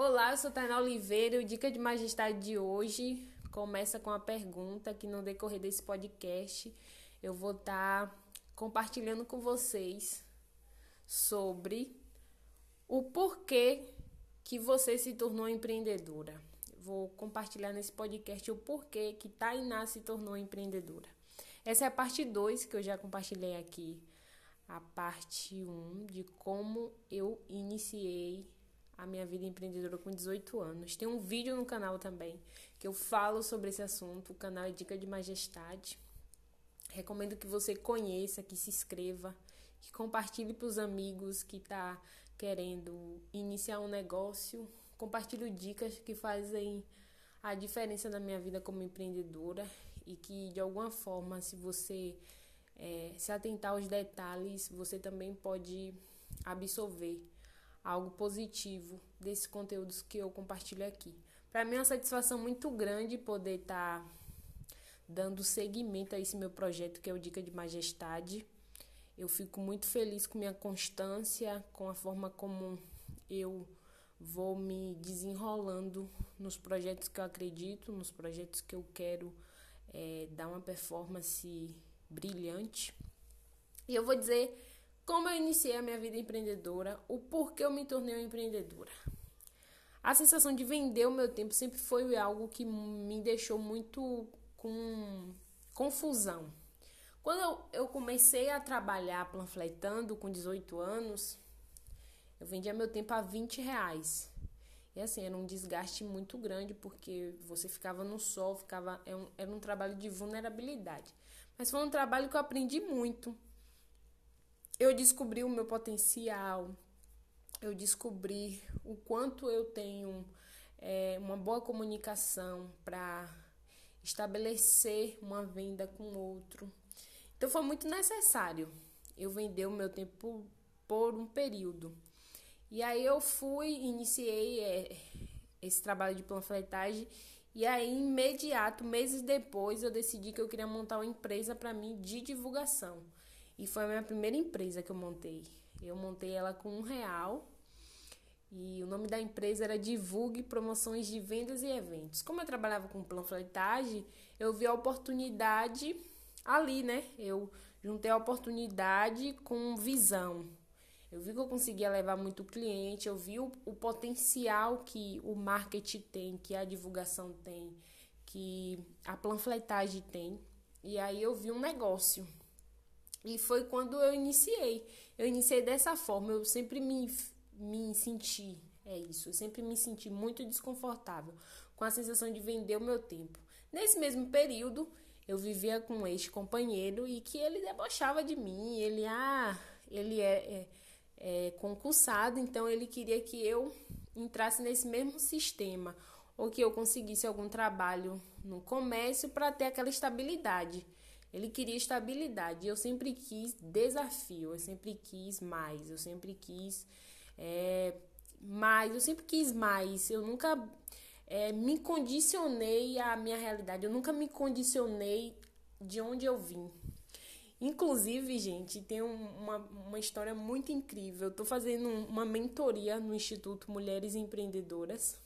Olá, eu sou Tainá Oliveira o Dica de Majestade de hoje começa com a pergunta que no decorrer desse podcast eu vou estar tá compartilhando com vocês sobre o porquê que você se tornou empreendedora. Vou compartilhar nesse podcast o porquê que Tainá se tornou empreendedora. Essa é a parte 2 que eu já compartilhei aqui, a parte 1 um de como eu iniciei a minha vida empreendedora com 18 anos. Tem um vídeo no canal também que eu falo sobre esse assunto. O canal é Dica de Majestade. Recomendo que você conheça, que se inscreva, que compartilhe para os amigos que tá querendo iniciar um negócio. Compartilhe dicas que fazem a diferença na minha vida como empreendedora e que de alguma forma, se você é, se atentar aos detalhes, você também pode absorver algo positivo desses conteúdos que eu compartilho aqui. Para mim é uma satisfação muito grande poder estar tá dando seguimento a esse meu projeto que é o Dica de Majestade. Eu fico muito feliz com minha constância, com a forma como eu vou me desenrolando nos projetos que eu acredito, nos projetos que eu quero é, dar uma performance brilhante. E eu vou dizer como eu iniciei a minha vida empreendedora, o porquê eu me tornei uma empreendedora. A sensação de vender o meu tempo sempre foi algo que me deixou muito com confusão. Quando eu, comecei a trabalhar panfletando com 18 anos, eu vendia meu tempo a 20 reais. E assim, era um desgaste muito grande, porque você ficava no sol, ficava, era é um, era um trabalho de vulnerabilidade. Mas foi um trabalho que eu aprendi muito eu descobri o meu potencial, eu descobri o quanto eu tenho é, uma boa comunicação para estabelecer uma venda com outro. Então foi muito necessário eu vender o meu tempo por um período. E aí eu fui, iniciei é, esse trabalho de panfletagem e aí imediato, meses depois, eu decidi que eu queria montar uma empresa para mim de divulgação. E foi a minha primeira empresa que eu montei. Eu montei ela com um real. E o nome da empresa era Divulgue Promoções de Vendas e Eventos. Como eu trabalhava com panfletagem, eu vi a oportunidade ali, né? Eu juntei a oportunidade com visão. Eu vi que eu conseguia levar muito cliente, eu vi o, o potencial que o marketing tem, que a divulgação tem, que a panfletagem tem. E aí eu vi um negócio. E foi quando eu iniciei. Eu iniciei dessa forma. Eu sempre me, me senti, é isso, eu sempre me senti muito desconfortável com a sensação de vender o meu tempo. Nesse mesmo período, eu vivia com um ex-companheiro e que ele debochava de mim. Ele, ah, ele é, é, é concursado, então ele queria que eu entrasse nesse mesmo sistema ou que eu conseguisse algum trabalho no comércio para ter aquela estabilidade. Ele queria estabilidade. Eu sempre quis desafio, eu sempre quis mais, eu sempre quis é, mais, eu sempre quis mais. Eu nunca é, me condicionei à minha realidade, eu nunca me condicionei de onde eu vim. Inclusive, gente, tem uma, uma história muito incrível. Eu tô fazendo uma mentoria no Instituto Mulheres Empreendedoras.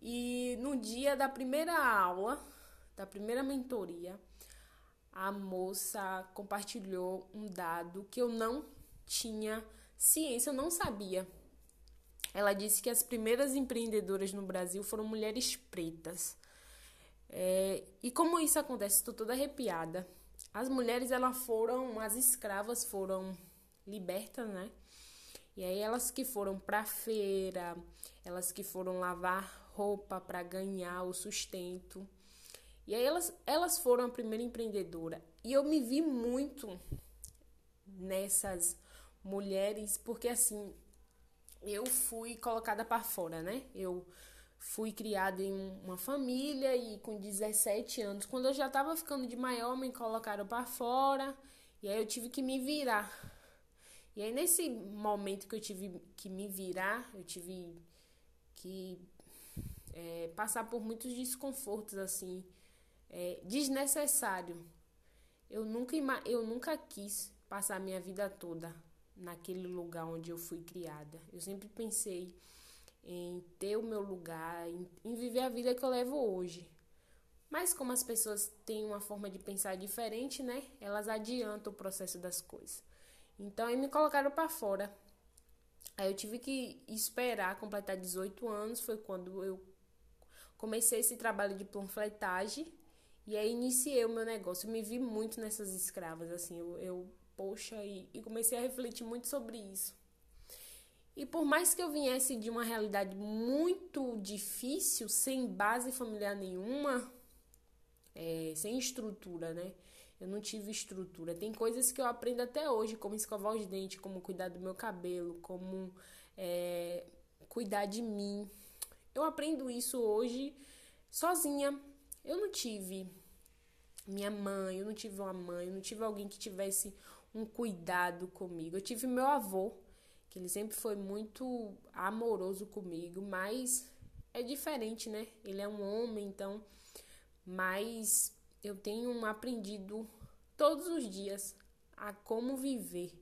E no dia da primeira aula, da primeira mentoria, a moça compartilhou um dado que eu não tinha ciência, eu não sabia. Ela disse que as primeiras empreendedoras no Brasil foram mulheres pretas. É, e como isso acontece, estou toda arrepiada. As mulheres, elas foram, as escravas foram libertas, né? E aí elas que foram para feira, elas que foram lavar roupa para ganhar o sustento. E aí elas, elas foram a primeira empreendedora. E eu me vi muito nessas mulheres, porque assim, eu fui colocada para fora, né? Eu fui criada em uma família e com 17 anos, quando eu já tava ficando de maior, me colocaram para fora. E aí eu tive que me virar. E aí nesse momento que eu tive que me virar, eu tive que é, passar por muitos desconfortos assim é, desnecessário. Eu nunca, eu nunca quis passar minha vida toda naquele lugar onde eu fui criada. Eu sempre pensei em ter o meu lugar, em, em viver a vida que eu levo hoje. Mas como as pessoas têm uma forma de pensar diferente, né? Elas adiantam o processo das coisas. Então aí me colocaram para fora. Aí eu tive que esperar completar 18 anos, foi quando eu comecei esse trabalho de panfletagem e aí iniciei o meu negócio. Eu me vi muito nessas escravas, assim, eu, eu poxa, e, e comecei a refletir muito sobre isso. E por mais que eu viesse de uma realidade muito difícil, sem base familiar nenhuma, é, sem estrutura, né? Eu não tive estrutura. Tem coisas que eu aprendo até hoje, como escovar os dentes, como cuidar do meu cabelo, como é, cuidar de mim. Eu aprendo isso hoje sozinha. Eu não tive minha mãe, eu não tive uma mãe, eu não tive alguém que tivesse um cuidado comigo. Eu tive meu avô, que ele sempre foi muito amoroso comigo, mas é diferente, né? Ele é um homem, então, mas eu tenho aprendido todos os dias a como viver,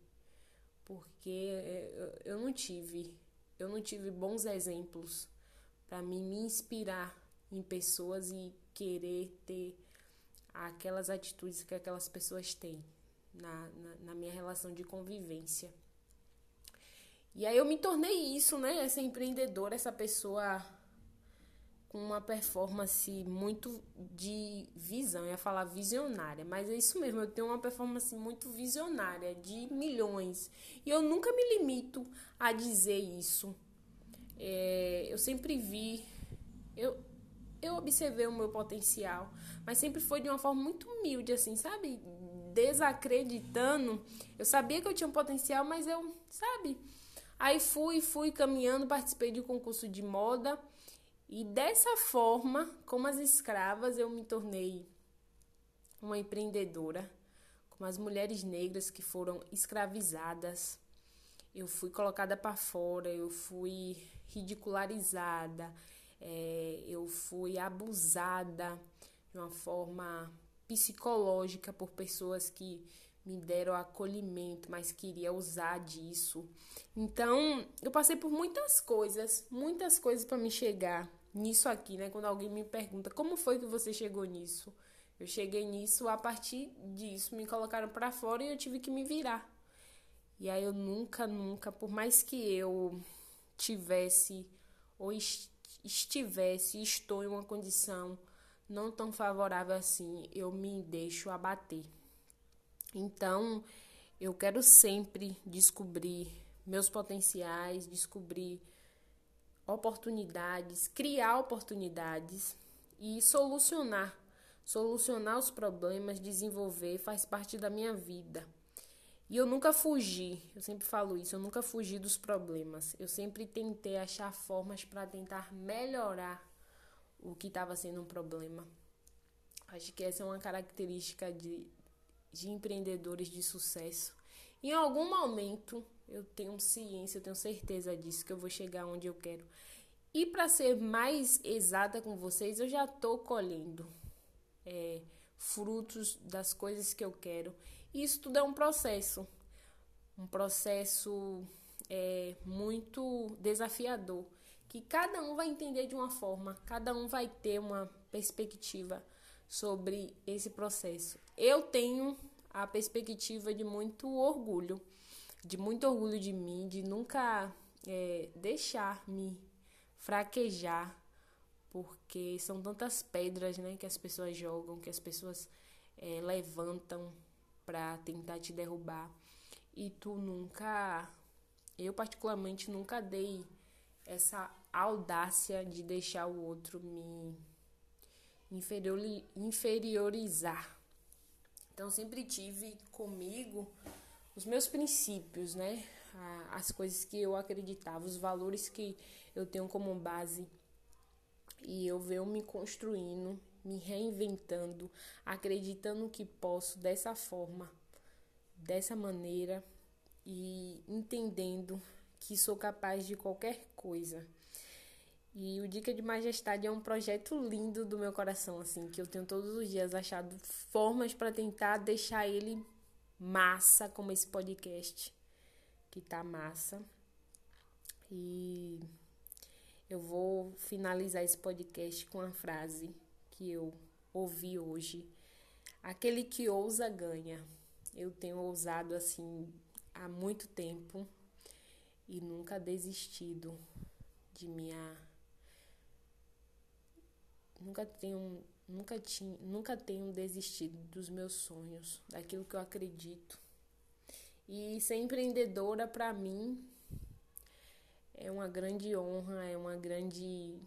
porque é, eu não tive, eu não tive bons exemplos para mim me inspirar em pessoas e querer ter aquelas atitudes que aquelas pessoas têm na, na, na minha relação de convivência. E aí eu me tornei isso, né? Essa empreendedora, essa pessoa com uma performance muito de visão, eu ia falar visionária, mas é isso mesmo, eu tenho uma performance muito visionária, de milhões. E eu nunca me limito a dizer isso. É, eu sempre vi, eu, eu observei o meu potencial, mas sempre foi de uma forma muito humilde, assim, sabe? Desacreditando. Eu sabia que eu tinha um potencial, mas eu, sabe? Aí fui, fui caminhando, participei de um concurso de moda e dessa forma, como as escravas, eu me tornei uma empreendedora, como as mulheres negras que foram escravizadas. Eu fui colocada para fora, eu fui ridicularizada, é, eu fui abusada de uma forma psicológica por pessoas que me deram acolhimento, mas queria usar disso. Então, eu passei por muitas coisas, muitas coisas para me chegar nisso aqui, né? Quando alguém me pergunta como foi que você chegou nisso, eu cheguei nisso a partir disso, me colocaram para fora e eu tive que me virar. E aí eu nunca, nunca, por mais que eu tivesse ou estivesse, estou em uma condição não tão favorável assim, eu me deixo abater. Então, eu quero sempre descobrir meus potenciais, descobrir oportunidades, criar oportunidades e solucionar. Solucionar os problemas, desenvolver, faz parte da minha vida. E eu nunca fugi, eu sempre falo isso, eu nunca fugi dos problemas. Eu sempre tentei achar formas para tentar melhorar o que estava sendo um problema. Acho que essa é uma característica de, de empreendedores de sucesso. Em algum momento eu tenho ciência, eu tenho certeza disso, que eu vou chegar onde eu quero. E para ser mais exata com vocês, eu já estou colhendo é, frutos das coisas que eu quero. Isso tudo é um processo, um processo é, muito desafiador, que cada um vai entender de uma forma, cada um vai ter uma perspectiva sobre esse processo. Eu tenho a perspectiva de muito orgulho, de muito orgulho de mim, de nunca é, deixar me fraquejar, porque são tantas pedras, né, que as pessoas jogam, que as pessoas é, levantam para tentar te derrubar e tu nunca, eu particularmente nunca dei essa audácia de deixar o outro me inferiorizar. Então, sempre tive comigo os meus princípios, né? As coisas que eu acreditava, os valores que eu tenho como base. E eu venho me construindo, me reinventando, acreditando que posso dessa forma, dessa maneira e entendendo que sou capaz de qualquer coisa. E o Dica de Majestade é um projeto lindo do meu coração, assim, que eu tenho todos os dias achado formas para tentar deixar ele massa, como esse podcast, que tá massa. E eu vou finalizar esse podcast com a frase que eu ouvi hoje. Aquele que ousa ganha. Eu tenho ousado assim há muito tempo e nunca desistido de minha nunca tenho nunca tinha nunca tenho desistido dos meus sonhos, daquilo que eu acredito. E ser empreendedora para mim é uma grande honra, é uma grande.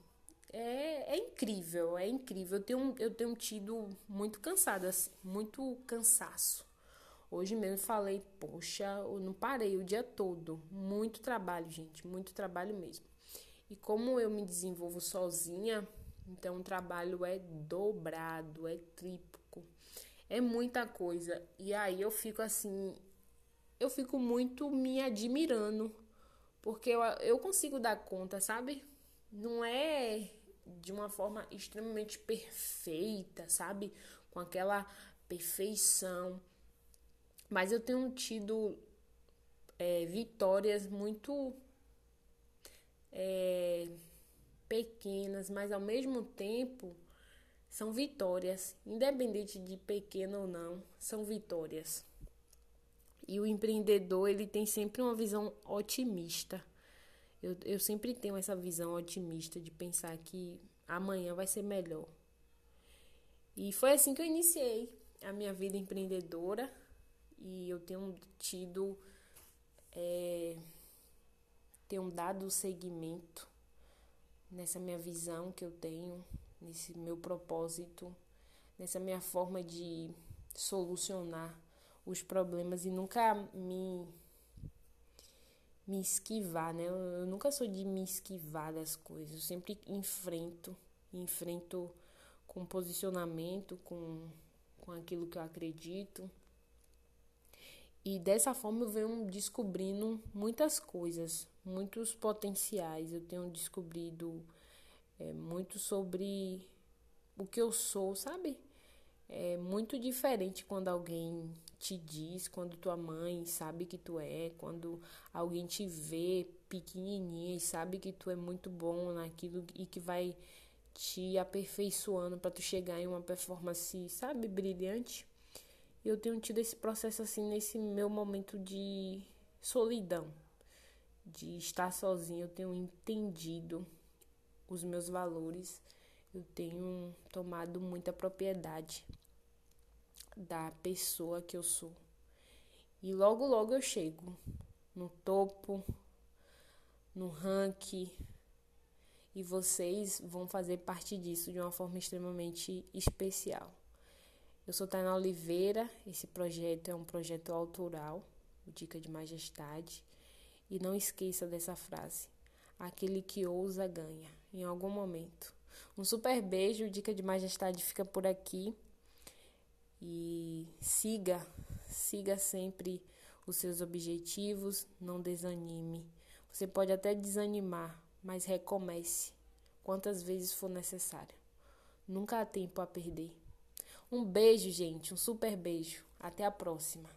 É, é incrível, é incrível. Eu tenho, eu tenho tido muito cansada, assim, muito cansaço. Hoje mesmo falei, poxa, eu não parei o dia todo. Muito trabalho, gente, muito trabalho mesmo. E como eu me desenvolvo sozinha, então o trabalho é dobrado, é tríplico. É muita coisa. E aí eu fico assim, eu fico muito me admirando porque eu, eu consigo dar conta, sabe? Não é de uma forma extremamente perfeita, sabe? Com aquela perfeição. Mas eu tenho tido é, vitórias muito é, pequenas, mas ao mesmo tempo são vitórias, independente de pequena ou não, são vitórias. E o empreendedor, ele tem sempre uma visão otimista. Eu, eu sempre tenho essa visão otimista de pensar que amanhã vai ser melhor. E foi assim que eu iniciei a minha vida empreendedora. E eu tenho tido. É, tenho dado seguimento nessa minha visão que eu tenho, nesse meu propósito, nessa minha forma de solucionar os problemas e nunca me me esquivar, né? Eu, eu nunca sou de me esquivar das coisas. Eu sempre enfrento, enfrento com posicionamento, com, com aquilo que eu acredito. E dessa forma eu venho descobrindo muitas coisas, muitos potenciais. Eu tenho descobrido é, muito sobre o que eu sou, sabe? É muito diferente quando alguém te diz, quando tua mãe sabe que tu é, quando alguém te vê pequenininha e sabe que tu é muito bom naquilo e que vai te aperfeiçoando para tu chegar em uma performance, sabe, brilhante. Eu tenho tido esse processo assim nesse meu momento de solidão, de estar sozinho, eu tenho entendido os meus valores, eu tenho tomado muita propriedade da pessoa que eu sou. E logo, logo eu chego no topo, no ranking, e vocês vão fazer parte disso de uma forma extremamente especial. Eu sou Tainá Oliveira, esse projeto é um projeto autoral, o Dica de Majestade, e não esqueça dessa frase: aquele que ousa ganha, em algum momento. Um super beijo, Dica de Majestade fica por aqui. E siga, siga sempre os seus objetivos, não desanime. Você pode até desanimar, mas recomece quantas vezes for necessário. Nunca há tempo a perder. Um beijo, gente, um super beijo. Até a próxima.